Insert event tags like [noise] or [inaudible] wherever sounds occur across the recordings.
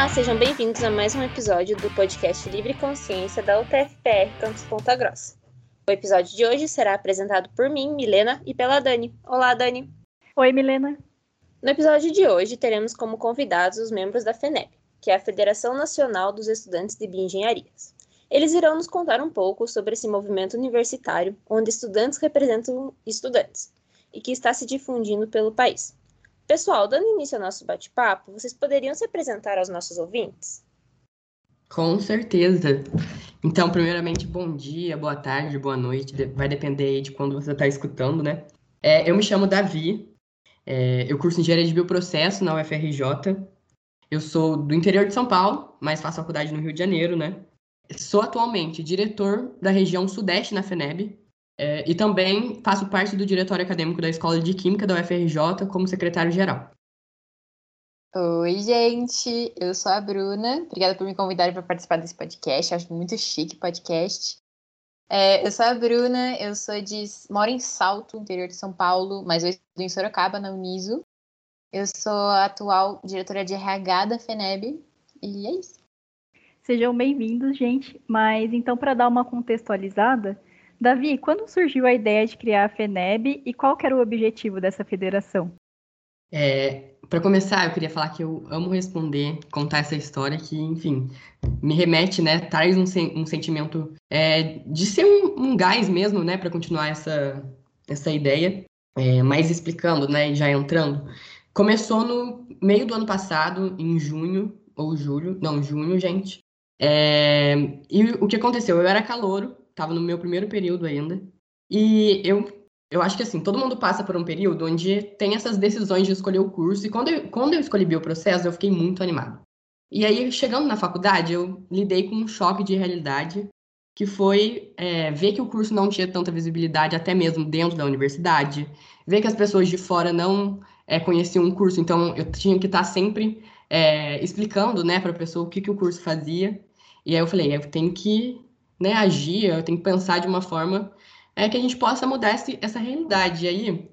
Olá, sejam bem-vindos a mais um episódio do podcast Livre Consciência da UTFPR Campus Ponta Grossa. O episódio de hoje será apresentado por mim, Milena, e pela Dani. Olá, Dani. Oi, Milena. No episódio de hoje, teremos como convidados os membros da FENEB, que é a Federação Nacional dos Estudantes de Bioengenharias. Eles irão nos contar um pouco sobre esse movimento universitário, onde estudantes representam estudantes, e que está se difundindo pelo país. Pessoal, dando início ao nosso bate-papo, vocês poderiam se apresentar aos nossos ouvintes? Com certeza. Então, primeiramente, bom dia, boa tarde, boa noite, vai depender aí de quando você está escutando, né? É, eu me chamo Davi, é, eu curso Engenharia de Bioprocesso na UFRJ. Eu sou do interior de São Paulo, mas faço faculdade no Rio de Janeiro, né? Sou atualmente diretor da região Sudeste na FENEB, é, e também faço parte do diretório acadêmico da Escola de Química da UFRJ como secretário-geral. Oi, gente, eu sou a Bruna. Obrigada por me convidarem para participar desse podcast. Acho muito chique podcast. É, eu sou a Bruna, eu sou de. moro em Salto, interior de São Paulo, mas eu estou em Sorocaba, na Uniso. Eu sou a atual diretora de RH da FENEB. E é isso. Sejam bem-vindos, gente. Mas então, para dar uma contextualizada, Davi, quando surgiu a ideia de criar a FENEB e qual era o objetivo dessa federação? É, para começar, eu queria falar que eu amo responder, contar essa história que, enfim, me remete, né, traz um, um sentimento é, de ser um, um, gás mesmo, né, para continuar essa, essa ideia. É, mas explicando, né, já entrando, começou no meio do ano passado, em junho ou julho, não, junho, gente. É, e o que aconteceu? Eu era calouro estava no meu primeiro período ainda. E eu, eu acho que assim, todo mundo passa por um período onde tem essas decisões de escolher o curso. E quando eu, quando eu escolhi bioprocesso, eu fiquei muito animado. E aí, chegando na faculdade, eu lidei com um choque de realidade, que foi é, ver que o curso não tinha tanta visibilidade, até mesmo dentro da universidade, ver que as pessoas de fora não é, conheciam o curso, então eu tinha que estar sempre é, explicando né, para a pessoa o que, que o curso fazia. E aí eu falei, eu tenho que né, agir, eu tenho que pensar de uma forma é, que a gente possa mudar esse, essa realidade. E aí,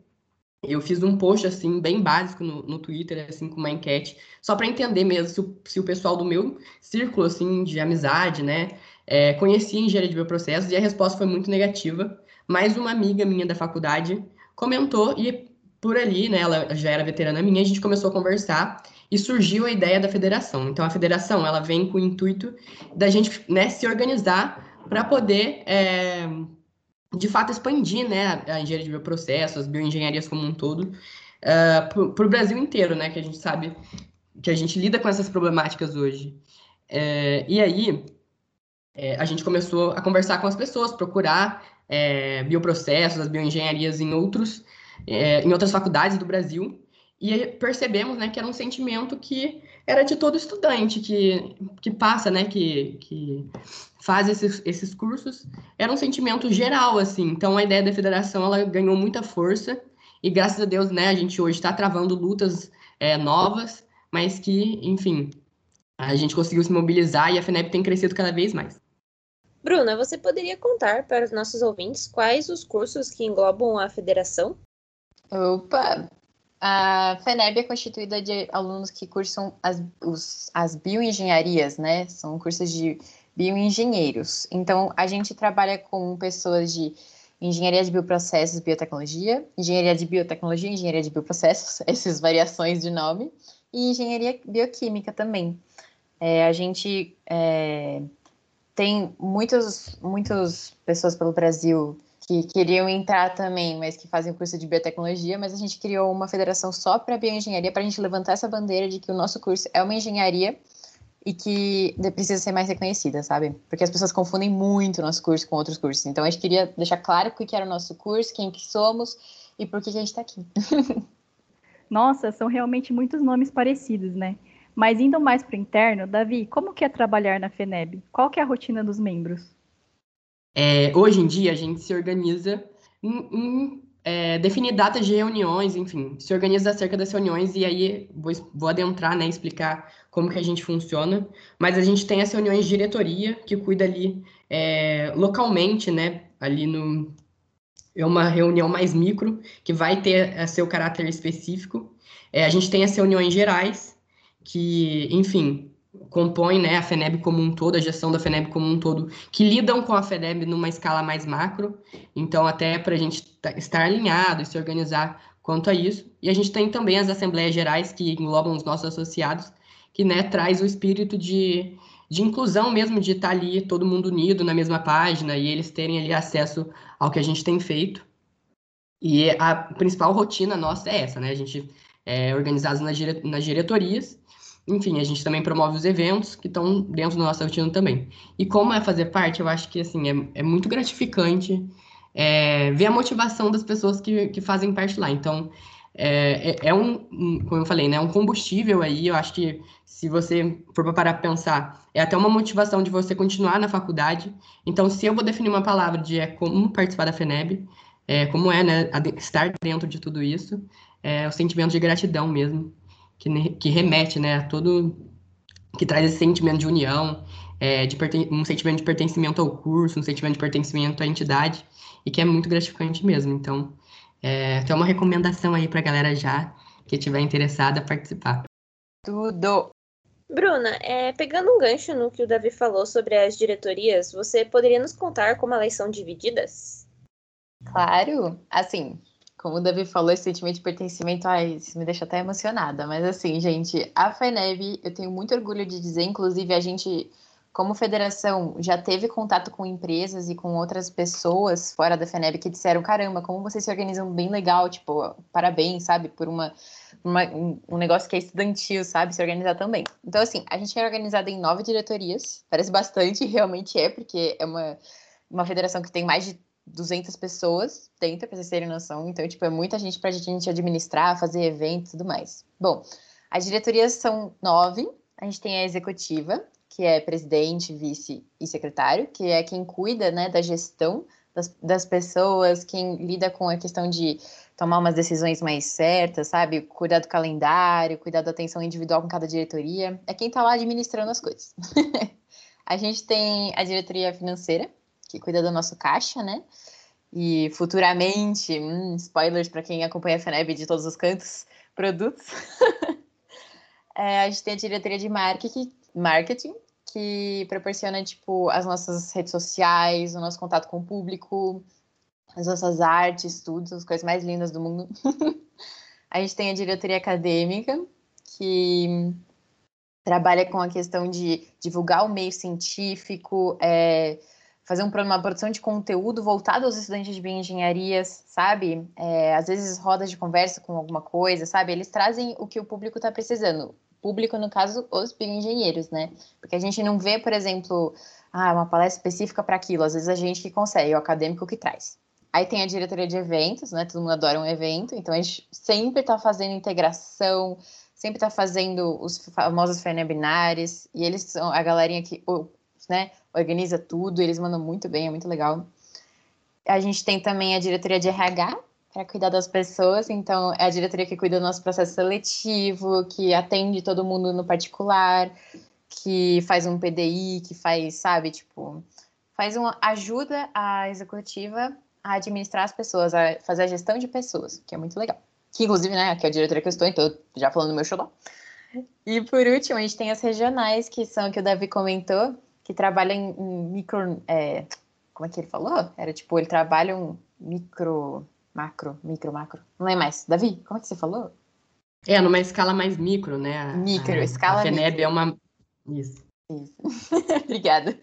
eu fiz um post, assim, bem básico no, no Twitter, assim, com uma enquete, só para entender mesmo se o, se o pessoal do meu círculo, assim, de amizade, né, é, conhecia engenharia de bioprocessos, e a resposta foi muito negativa. Mas uma amiga minha da faculdade comentou, e por ali, né, ela já era veterana minha, a gente começou a conversar, e surgiu a ideia da federação. Então, a federação, ela vem com o intuito da gente, né, se organizar para poder, é, de fato, expandir né, a engenharia de bioprocessos, as bioengenharias como um todo, é, para o Brasil inteiro, né, que a gente sabe que a gente lida com essas problemáticas hoje. É, e aí, é, a gente começou a conversar com as pessoas, procurar é, bioprocessos, as bioengenharias em, outros, em outras faculdades do Brasil, e percebemos né, que era um sentimento que era de todo estudante que, que passa, né, que, que faz esses, esses cursos, era um sentimento geral, assim. Então, a ideia da federação, ela ganhou muita força e, graças a Deus, né, a gente hoje está travando lutas é, novas, mas que, enfim, a gente conseguiu se mobilizar e a FENEP tem crescido cada vez mais. Bruna, você poderia contar para os nossos ouvintes quais os cursos que englobam a federação? Opa! A FENEB é constituída de alunos que cursam as, os, as bioengenharias, né? São cursos de bioengenheiros. Então, a gente trabalha com pessoas de engenharia de bioprocessos, biotecnologia, engenharia de biotecnologia, engenharia de bioprocessos, [laughs] essas variações de nome, e engenharia bioquímica também. É, a gente é, tem muitas muitas pessoas pelo Brasil que queriam entrar também, mas que fazem curso de biotecnologia, mas a gente criou uma federação só para bioengenharia para a gente levantar essa bandeira de que o nosso curso é uma engenharia e que precisa ser mais reconhecida, sabe? Porque as pessoas confundem muito o nosso curso com outros cursos. Então, a gente queria deixar claro o que era o nosso curso, quem que somos e por que, que a gente está aqui. [laughs] Nossa, são realmente muitos nomes parecidos, né? Mas indo mais para o interno, Davi, como que é trabalhar na FENEB? Qual que é a rotina dos membros? É, hoje em dia, a gente se organiza em, em é, definir datas de reuniões, enfim, se organiza acerca das reuniões e aí vou, vou adentrar, né, explicar como que a gente funciona. Mas a gente tem as reuniões de diretoria, que cuida ali é, localmente, né, ali no... É uma reunião mais micro, que vai ter é, seu caráter específico. É, a gente tem as reuniões gerais, que, enfim, compõem né, a FENEB como um todo, a gestão da FENEB como um todo, que lidam com a FENEB numa escala mais macro. Então, até para a gente estar alinhado e se organizar quanto a isso. E a gente tem também as assembleias gerais, que englobam os nossos associados, que né, traz o espírito de, de inclusão mesmo, de estar ali todo mundo unido na mesma página e eles terem ali acesso ao que a gente tem feito. E a principal rotina nossa é essa, né? A gente é organizado nas, dire nas diretorias enfim, a gente também promove os eventos que estão dentro da nossa rotina também. E como é fazer parte, eu acho que assim é, é muito gratificante é, ver a motivação das pessoas que, que fazem parte lá. Então, é, é, é um, como eu falei, né, um combustível aí. Eu acho que se você for para parar para pensar, é até uma motivação de você continuar na faculdade. Então, se eu vou definir uma palavra de é como participar da FENEB, é, como é né, estar dentro de tudo isso, é o sentimento de gratidão mesmo que, que remete, né, a todo que traz esse sentimento de união, é, de um sentimento de pertencimento ao curso, um sentimento de pertencimento à entidade, e que é muito gratificante mesmo. Então, é, tem uma recomendação aí para a galera já que estiver interessada a participar. Tudo! Bruna, é, pegando um gancho no que o Davi falou sobre as diretorias, você poderia nos contar como elas são divididas? Claro, assim, como o Davi falou, esse sentimento de pertencimento, ai, isso me deixa até emocionada. Mas assim, gente, a FENEB, eu tenho muito orgulho de dizer, inclusive a gente, como federação, já teve contato com empresas e com outras pessoas fora da FENEB que disseram, caramba, como vocês se organizam bem legal, tipo, parabéns, sabe, por uma, uma um negócio que é estudantil, sabe, se organizar também. Então, assim, a gente é organizada em nove diretorias, parece bastante, [laughs] realmente é, porque é uma, uma federação que tem mais de 200 pessoas dentro, para vocês terem noção. Então, tipo, é muita gente para a gente administrar, fazer eventos e tudo mais. Bom, as diretorias são nove. A gente tem a executiva, que é presidente, vice e secretário, que é quem cuida né, da gestão das, das pessoas, quem lida com a questão de tomar umas decisões mais certas, sabe? Cuidar do calendário, cuidar da atenção individual com cada diretoria. É quem está lá administrando as coisas. [laughs] a gente tem a diretoria financeira, que cuida do nosso caixa, né? E futuramente, hum, spoilers para quem acompanha a FENEB de todos os cantos, produtos. [laughs] é, a gente tem a diretoria de marketing, que proporciona, tipo, as nossas redes sociais, o nosso contato com o público, as nossas artes, tudo, as coisas mais lindas do mundo. [laughs] a gente tem a diretoria acadêmica, que trabalha com a questão de divulgar o meio científico, é, fazer um, uma produção de conteúdo voltado aos estudantes de bioengenharias, sabe? É, às vezes rodas de conversa com alguma coisa, sabe? Eles trazem o que o público está precisando. Público, no caso, os bioengenheiros, né? Porque a gente não vê, por exemplo, ah, uma palestra específica para aquilo. Às vezes a gente que consegue, é o acadêmico que traz. Aí tem a diretoria de eventos, né? Todo mundo adora um evento, então a gente sempre está fazendo integração, sempre está fazendo os famosos FENEBinares, e eles são a galerinha que, né, organiza tudo, eles mandam muito bem, é muito legal. A gente tem também a diretoria de RH, para cuidar das pessoas, então é a diretoria que cuida do nosso processo seletivo, que atende todo mundo no particular, que faz um PDI, que faz, sabe, tipo, faz uma ajuda a executiva a administrar as pessoas, a fazer a gestão de pessoas, que é muito legal. Que inclusive, né, aqui é a diretoria que eu estou, então já falando do meu xodó. E por último, a gente tem as regionais, que são que o Davi comentou, que trabalha em, em micro. É, como é que ele falou? Era tipo, ele trabalha um micro. Macro, micro, macro. Não é mais. Davi, como é que você falou? É, numa escala mais micro, né? A, micro, a, escala. A FENEB micro. é uma. Isso. Isso. [laughs] Obrigada.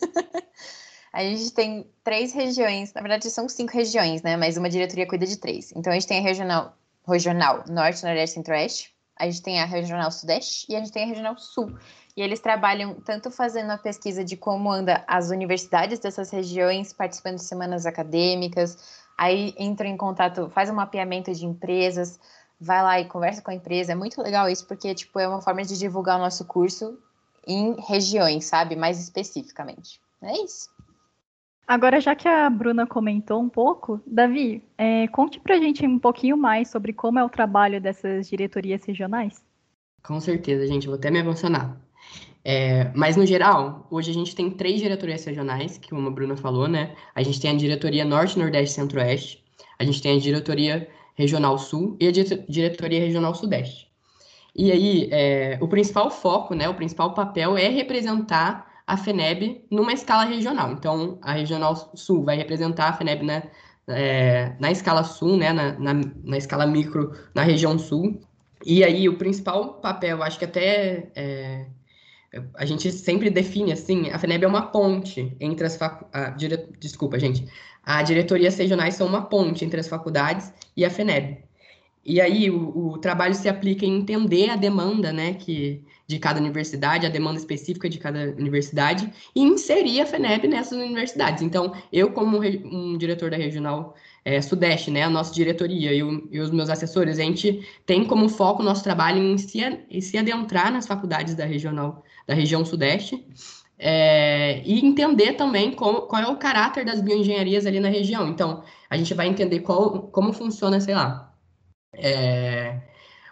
A gente tem três regiões, na verdade são cinco regiões, né? Mas uma diretoria cuida de três. Então a gente tem a regional, regional Norte, Nordeste e Centro-Oeste, a gente tem a regional Sudeste e a gente tem a regional Sul. E eles trabalham tanto fazendo a pesquisa de como anda as universidades dessas regiões, participando de semanas acadêmicas, aí entram em contato, faz um mapeamento de empresas, vai lá e conversa com a empresa. É muito legal isso, porque tipo, é uma forma de divulgar o nosso curso em regiões, sabe? Mais especificamente. É isso. Agora, já que a Bruna comentou um pouco, Davi, é, conte pra gente um pouquinho mais sobre como é o trabalho dessas diretorias regionais. Com certeza, gente, vou até me emocionar. É, mas, no geral, hoje a gente tem três diretorias regionais, que como a Bruna falou, né? A gente tem a diretoria Norte, Nordeste Centro-Oeste, a gente tem a diretoria Regional Sul e a diretoria Regional Sudeste. E aí, é, o principal foco, né, o principal papel é representar a FENEB numa escala regional. Então, a Regional Sul vai representar a FENEB na, é, na escala sul, né, na, na, na, escala micro, na região sul. E aí, o principal papel, acho que até é, a gente sempre define assim, a FENEB é uma ponte entre as faculdades. Desculpa, gente. A diretorias regionais são uma ponte entre as faculdades e a FENEB. E aí o, o, trabalho se aplica em entender a demanda, né, que de cada universidade, a demanda específica de cada universidade, e inserir a FENEB nessas universidades. Então, eu, como um diretor da regional é, Sudeste, né, a nossa diretoria e, o, e, os meus assessores, a gente tem como foco o nosso trabalho em se, em se adentrar nas faculdades da regional, da região Sudeste, é, e entender também como, qual é o caráter das bioengenharias ali na região. Então, a gente vai entender qual, como funciona, sei lá, é,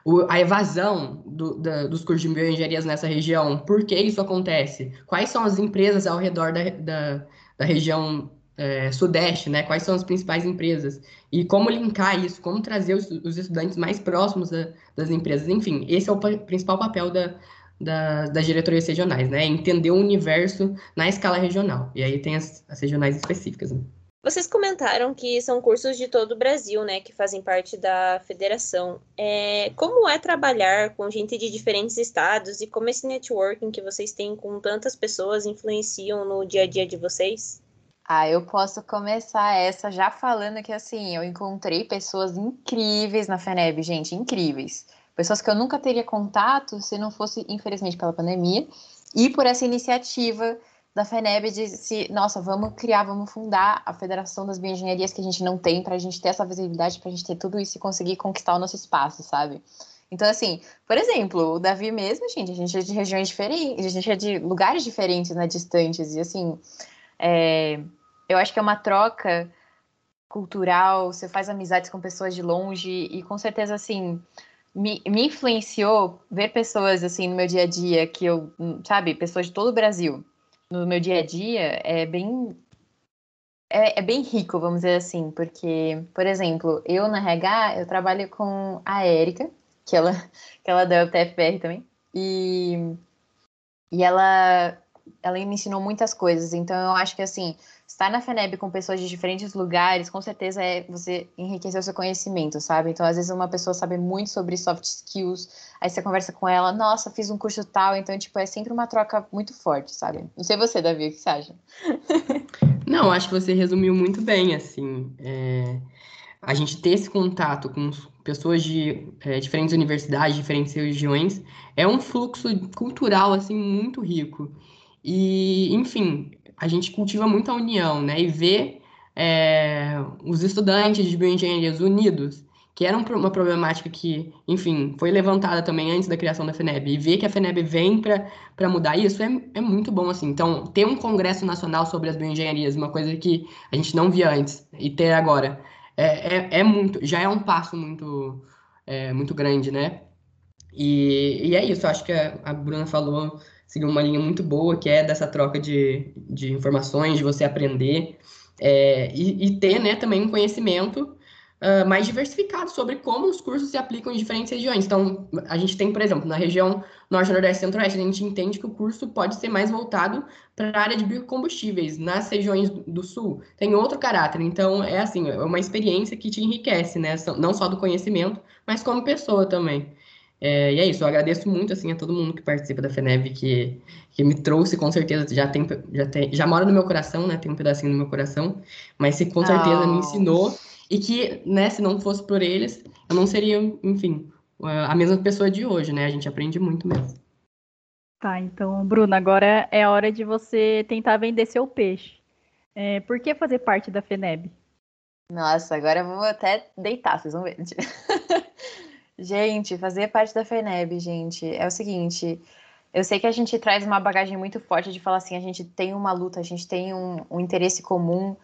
o, a evasão do, da, dos cursos de bioengenharias nessa região, por que isso acontece? Quais são as empresas ao redor da, da, da região é, sudeste, né? Quais são as principais empresas? E como linkar isso, como trazer os, os estudantes mais próximos da, das empresas. Enfim, esse é o principal papel da, da, das diretorias regionais, né? Entender o universo na escala regional. E aí tem as, as regionais específicas. Né? Vocês comentaram que são cursos de todo o Brasil, né, que fazem parte da federação. É, como é trabalhar com gente de diferentes estados e como esse networking que vocês têm com tantas pessoas influenciam no dia a dia de vocês? Ah, eu posso começar essa já falando que assim, eu encontrei pessoas incríveis na FENEB, gente, incríveis. Pessoas que eu nunca teria contato se não fosse, infelizmente, pela pandemia e por essa iniciativa da FENEB disse, nossa, vamos criar, vamos fundar a Federação das Bioengenharias que a gente não tem, para a gente ter essa visibilidade, para a gente ter tudo isso e conseguir conquistar o nosso espaço, sabe? Então, assim, por exemplo, o Davi mesmo, gente, a gente é de regiões diferentes, a gente é de lugares diferentes, né, distantes, e assim, é, eu acho que é uma troca cultural, você faz amizades com pessoas de longe, e com certeza, assim, me, me influenciou ver pessoas, assim, no meu dia a dia, que eu, sabe, pessoas de todo o Brasil, no meu dia a dia é bem é, é, bem rico, vamos dizer assim, porque, por exemplo, eu na RH, eu trabalho com a Érica, que ela, [laughs] que ela é da UTFPR também, e, e ela, ela me ensinou muitas coisas, então eu acho que, assim, estar na FENEB com pessoas de diferentes lugares, com certeza é você enriquecer o seu conhecimento, sabe? Então, às vezes, uma pessoa sabe muito sobre soft skills, aí você conversa com ela, nossa, fiz um curso tal, então, tipo, é sempre uma troca muito forte, sabe? Não sei você, Davi, o que você acha? [laughs] Não, acho que você resumiu muito bem, assim. É... A gente ter esse contato com pessoas de é, diferentes universidades, diferentes regiões, é um fluxo cultural, assim, muito rico. E, enfim, a gente cultiva muito a união, né? E ver é, os estudantes de bioengenharias unidos, que era uma problemática que, enfim, foi levantada também antes da criação da FENEB, e ver que a FENEB vem para mudar isso é, é muito bom, assim. Então, ter um congresso nacional sobre as bioengenharias, uma coisa que a gente não via antes, e ter agora, é, é, é muito, já é um passo muito, é, muito grande, né? E, e é isso, acho que a, a Bruna falou seguir uma linha muito boa, que é dessa troca de, de informações, de você aprender é, e, e, ter né, também um conhecimento uh, mais diversificado sobre como os cursos se aplicam em diferentes regiões. Então, a gente tem, por exemplo, na região Norte, Nordeste e Centro-Oeste, a gente entende que o curso pode ser mais voltado para a área de biocombustíveis. Nas regiões do Sul, tem outro caráter. Então, é assim, é uma experiência que te enriquece, né? Não só do conhecimento, mas como pessoa também. É, e é isso, eu agradeço muito assim a todo mundo que participa da FENEV, que, que me trouxe, com certeza, já tem, já tem, já mora no meu coração, né? Tem um pedacinho no meu coração, mas que com certeza oh. me ensinou e que, né, se não fosse por eles, eu não seria, enfim, a mesma pessoa de hoje, né? A gente aprende muito mesmo. Tá, então, Bruna, agora é a hora de você tentar vender seu peixe. É, por que fazer parte da FENEB? Nossa, agora eu vou até deitar, vocês vão ver. Gente, fazer parte da FENEB, gente, é o seguinte. Eu sei que a gente traz uma bagagem muito forte de falar assim, a gente tem uma luta, a gente tem um, um interesse comum,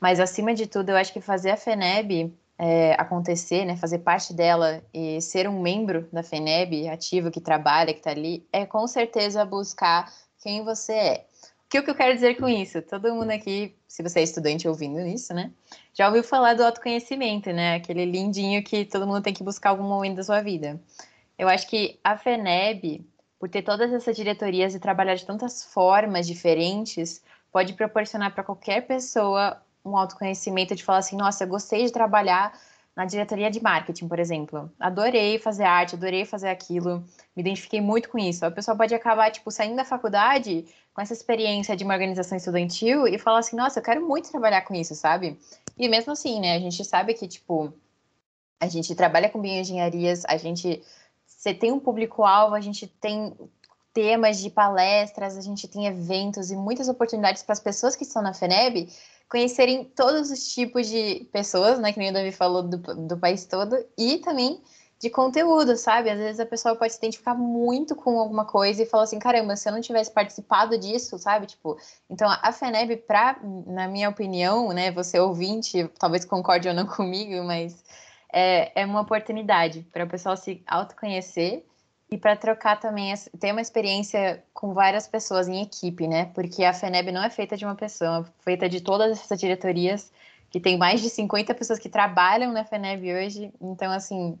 mas acima de tudo, eu acho que fazer a FENEB é, acontecer, né, fazer parte dela e ser um membro da FENEB ativo que trabalha, que está ali, é com certeza buscar quem você é. Que, o que eu quero dizer com isso? Todo mundo aqui, se você é estudante ouvindo isso, né? Já ouviu falar do autoconhecimento, né? Aquele lindinho que todo mundo tem que buscar algum momento da sua vida. Eu acho que a FENEB, por ter todas essas diretorias e trabalhar de tantas formas diferentes, pode proporcionar para qualquer pessoa um autoconhecimento de falar assim, nossa, eu gostei de trabalhar na diretoria de marketing, por exemplo. Adorei fazer arte, adorei fazer aquilo, me identifiquei muito com isso. A pessoa pode acabar, tipo, saindo da faculdade com essa experiência de uma organização estudantil e falar assim, nossa, eu quero muito trabalhar com isso, sabe? E mesmo assim, né, a gente sabe que, tipo, a gente trabalha com bioengenharias, a gente você tem um público-alvo, a gente tem temas de palestras, a gente tem eventos e muitas oportunidades para as pessoas que estão na FENEB conhecerem todos os tipos de pessoas, né, que nem o Davi falou do, do país todo, e também de conteúdo, sabe? Às vezes a pessoa pode se identificar muito com alguma coisa e falar assim, caramba, se eu não tivesse participado disso, sabe? Tipo, então a FENEB, pra, na minha opinião, né, você ouvinte, talvez concorde ou não [laughs] comigo, mas é, é uma oportunidade para o pessoal se autoconhecer e para trocar também, ter uma experiência com várias pessoas em equipe, né? Porque a FENEB não é feita de uma pessoa, é feita de todas essas diretorias, que tem mais de 50 pessoas que trabalham na FENEB hoje. Então, assim,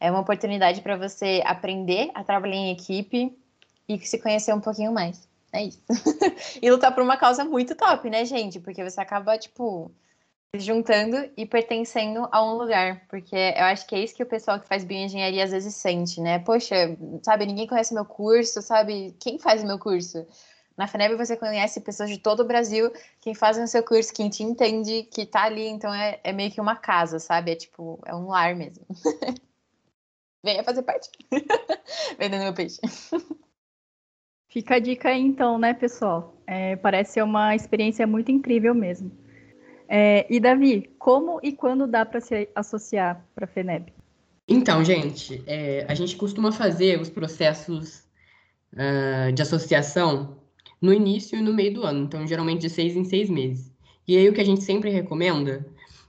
é uma oportunidade para você aprender a trabalhar em equipe e se conhecer um pouquinho mais. É isso. [laughs] e lutar por uma causa muito top, né, gente? Porque você acaba, tipo, juntando e pertencendo a um lugar, porque eu acho que é isso que o pessoal que faz bioengenharia às vezes sente, né? Poxa, sabe, ninguém conhece meu curso, sabe? Quem faz o meu curso? Na FENEB você conhece pessoas de todo o Brasil, quem faz o seu curso, quem te entende, que tá ali, então é, é meio que uma casa, sabe? É tipo, é um lar mesmo. [laughs] Venha fazer parte. [laughs] Vendendo meu peixe. Fica a dica aí então, né, pessoal? É, parece ser uma experiência muito incrível mesmo. É, e Davi, como e quando dá para se associar para a FENEB? Então, gente, é, a gente costuma fazer os processos uh, de associação no início e no meio do ano, então geralmente de seis em seis meses. E aí o que a gente sempre recomenda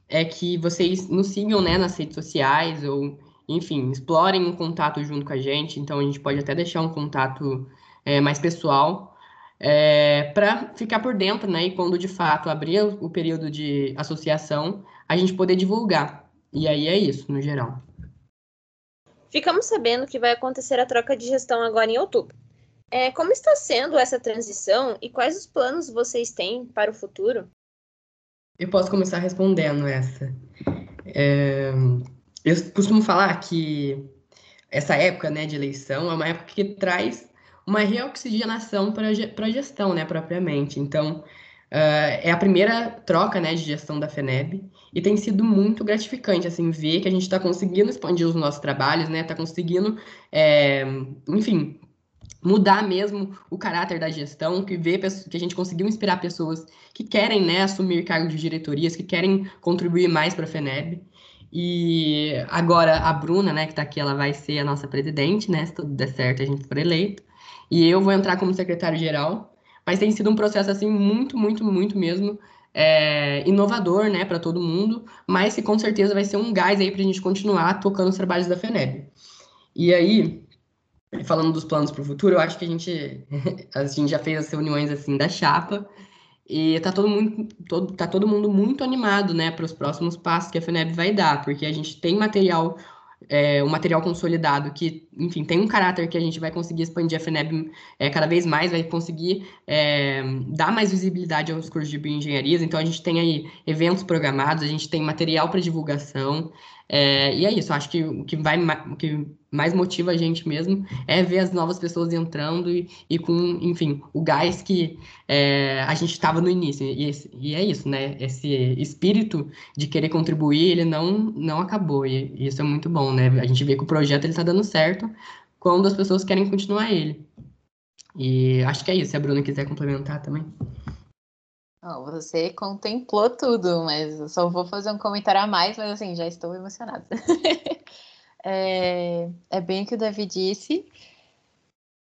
é que vocês nos sigam né, nas redes sociais ou, enfim, explorem um contato junto com a gente. Então a gente pode até deixar um contato é, mais pessoal é, para ficar por dentro, né? E quando de fato abrir o período de associação, a gente poder divulgar. E aí é isso, no geral. Ficamos sabendo que vai acontecer a troca de gestão agora em outubro. É, como está sendo essa transição e quais os planos vocês têm para o futuro? Eu posso começar respondendo essa. É, eu costumo falar que essa época né, de eleição é uma época que traz uma reoxigenação para a gestão, né, propriamente. Então, uh, é a primeira troca, né, de gestão da FENEB e tem sido muito gratificante, assim, ver que a gente está conseguindo expandir os nossos trabalhos, né, está conseguindo, é, enfim, mudar mesmo o caráter da gestão, que vê que a gente conseguiu inspirar pessoas que querem, né, assumir cargos de diretorias, que querem contribuir mais para a FENEB. E agora a Bruna, né, que está aqui, ela vai ser a nossa presidente, né, se tudo der certo a gente for eleito e eu vou entrar como secretário-geral. Mas tem sido um processo, assim, muito, muito, muito mesmo é, inovador, né, para todo mundo, mas que com certeza vai ser um gás aí para a gente continuar tocando os trabalhos da FENEB. E aí, falando dos planos para o futuro, eu acho que a gente, a [laughs] gente já fez as reuniões, assim, da chapa, e tá todo mundo, todo, tá todo mundo muito animado, né, para os próximos passos que a FENEB vai dar, porque a gente tem material é, um material consolidado que, enfim, tem um caráter que a gente vai conseguir expandir a FENEB é, cada vez mais, vai conseguir é, dar mais visibilidade aos cursos de bioengenharias. Então, a gente tem aí eventos programados, a gente tem material para divulgação, é, e é isso, acho que o que, vai, o que mais motiva a gente mesmo é ver as novas pessoas entrando e, e com, enfim, o gás que é, a gente estava no início. E, e, é isso, né? Esse espírito de querer contribuir, ele não, não acabou. E, e isso é muito bom, né? A gente vê que o projeto está dando certo quando as pessoas querem continuar ele. E acho que é isso. Se a Bruna quiser complementar também. Você contemplou tudo, mas eu só vou fazer um comentário a mais, mas assim, já estou emocionada. [laughs] é, é bem o que o Davi disse.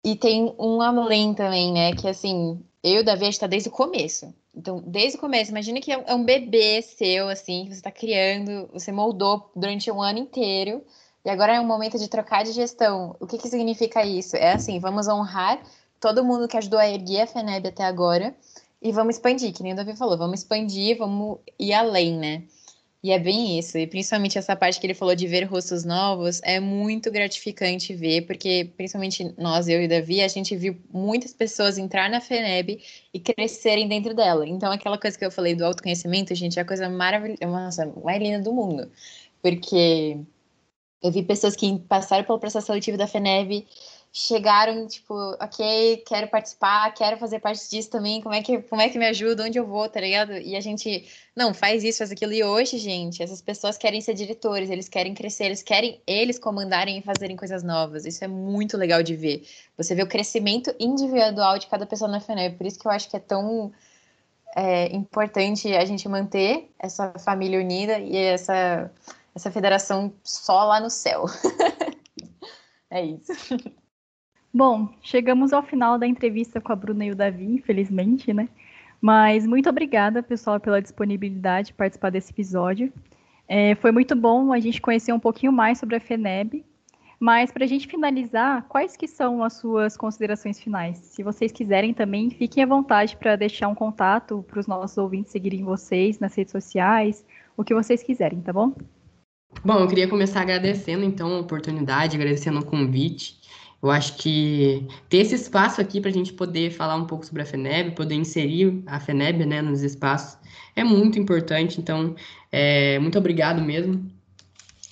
E tem um além também, né? Que assim, eu e o Davi, a gente tá desde o começo. Então, desde o começo, imagina que é um bebê seu, assim, que você está criando, você moldou durante um ano inteiro, e agora é um momento de trocar de gestão. O que, que significa isso? É assim, vamos honrar todo mundo que ajudou a erguer a FENEB até agora, e vamos expandir, que nem o Davi falou, vamos expandir, vamos ir além, né? E é bem isso, e principalmente essa parte que ele falou de ver rostos novos, é muito gratificante ver, porque principalmente nós, eu e Davi, a gente viu muitas pessoas entrar na FENEB e crescerem dentro dela. Então, aquela coisa que eu falei do autoconhecimento, gente, é a coisa maravilhosa, mais linda do mundo. Porque eu vi pessoas que passaram pelo processo seletivo da FENEB chegaram, tipo, ok, quero participar, quero fazer parte disso também, como é que, como é que me ajuda, onde eu vou, tá ligado? E a gente, não, faz isso, faz aquilo. E hoje, gente, essas pessoas querem ser diretores, eles querem crescer, eles querem eles comandarem e fazerem coisas novas. Isso é muito legal de ver. Você vê o crescimento individual de cada pessoa na FNE, por isso que eu acho que é tão é, importante a gente manter essa família unida e essa, essa federação só lá no céu. [laughs] é isso. [laughs] Bom, chegamos ao final da entrevista com a Bruna e o Davi, infelizmente, né? Mas muito obrigada, pessoal, pela disponibilidade de participar desse episódio. É, foi muito bom a gente conhecer um pouquinho mais sobre a FENEB. Mas para a gente finalizar, quais que são as suas considerações finais? Se vocês quiserem também, fiquem à vontade para deixar um contato para os nossos ouvintes seguirem vocês nas redes sociais, o que vocês quiserem, tá bom? Bom, eu queria começar agradecendo então a oportunidade, agradecendo o convite. Eu acho que ter esse espaço aqui para a gente poder falar um pouco sobre a FENEB, poder inserir a FENEB né, nos espaços, é muito importante. Então, é, muito obrigado mesmo.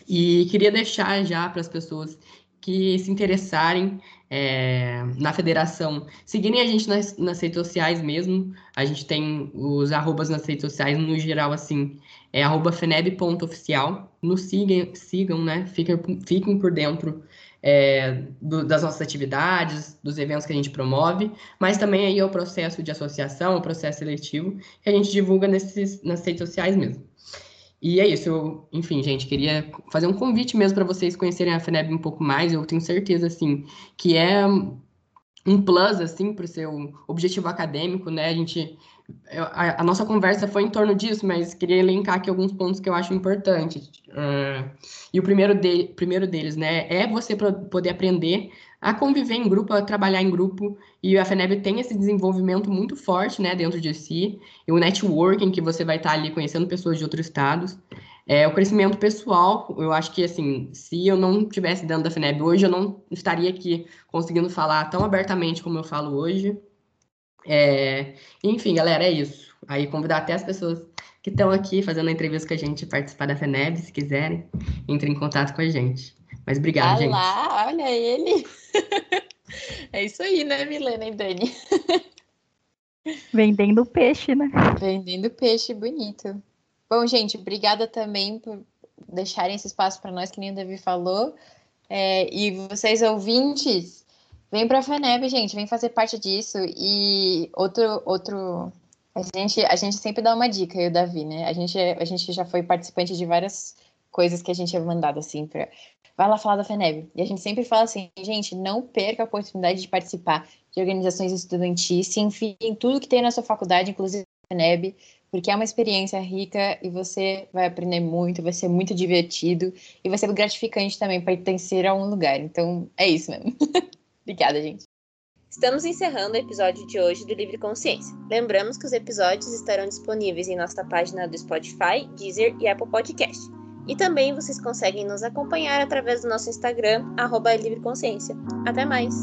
E queria deixar já para as pessoas que se interessarem é, na federação, seguirem a gente nas, nas, redes sociais mesmo. A gente tem os arrobas nas redes sociais, no geral, assim, é arroba feneb.oficial. Nos sigam, sigam, né? Fiquem, fiquem por dentro é, do, das nossas atividades, dos eventos que a gente promove, mas também aí é o processo de associação, o processo seletivo, que a gente divulga nesses, nas redes sociais mesmo. E é isso, eu, enfim, gente, queria fazer um convite mesmo para vocês conhecerem a FENEB um pouco mais. Eu tenho certeza, assim, que é um plus, assim, para o seu objetivo acadêmico, né? A gente a, a, nossa conversa foi em torno disso, mas queria elencar aqui alguns pontos que eu acho importantes. Uh, e o primeiro, de, primeiro deles, né, é você poder aprender a conviver em grupo, a trabalhar em grupo, e a FENEB tem esse desenvolvimento muito forte, né, dentro de si, e o networking, que você vai estar ali conhecendo pessoas de outros estados, é, o crescimento pessoal, eu acho que, assim, se eu não estivesse dentro da FENEB hoje, eu não estaria aqui conseguindo falar tão abertamente como eu falo hoje, é, enfim, galera, é isso. Aí convidar até as pessoas que estão aqui fazendo a entrevista com a gente participar da FENEB, se quiserem, entrem em contato com a gente. Mas obrigado, gente. Olá, olha ele. [laughs] é isso aí, né, Milena e Dani? [laughs] Vendendo peixe, né? Vendendo peixe bonito. Bom, gente, obrigada também por deixarem esse espaço para nós, que nem o Davi falou. É, e vocês ouvintes, Vem para a FENEB, gente, vem fazer parte disso. E outro, outro, a gente, a gente sempre dá uma dica, eu e o Davi, né? A gente, a gente já foi participante de várias coisas que a gente é mandado assim para vai lá falar da FENEB. E a gente sempre fala assim, gente, não perca a oportunidade de participar de organizações estudantis, enfim, em tudo que tem na sua faculdade, inclusive a FENEB, porque é uma experiência rica e você vai aprender muito, vai ser muito divertido e vai ser gratificante também pertencer a um lugar. Então, é isso mesmo. [laughs] Obrigada, gente. Estamos encerrando o episódio de hoje do Livre Consciência. Lembramos que os episódios estarão disponíveis em nossa página do Spotify, Deezer e Apple Podcast. E também vocês conseguem nos acompanhar através do nosso Instagram, arroba Livre Consciência. Até mais!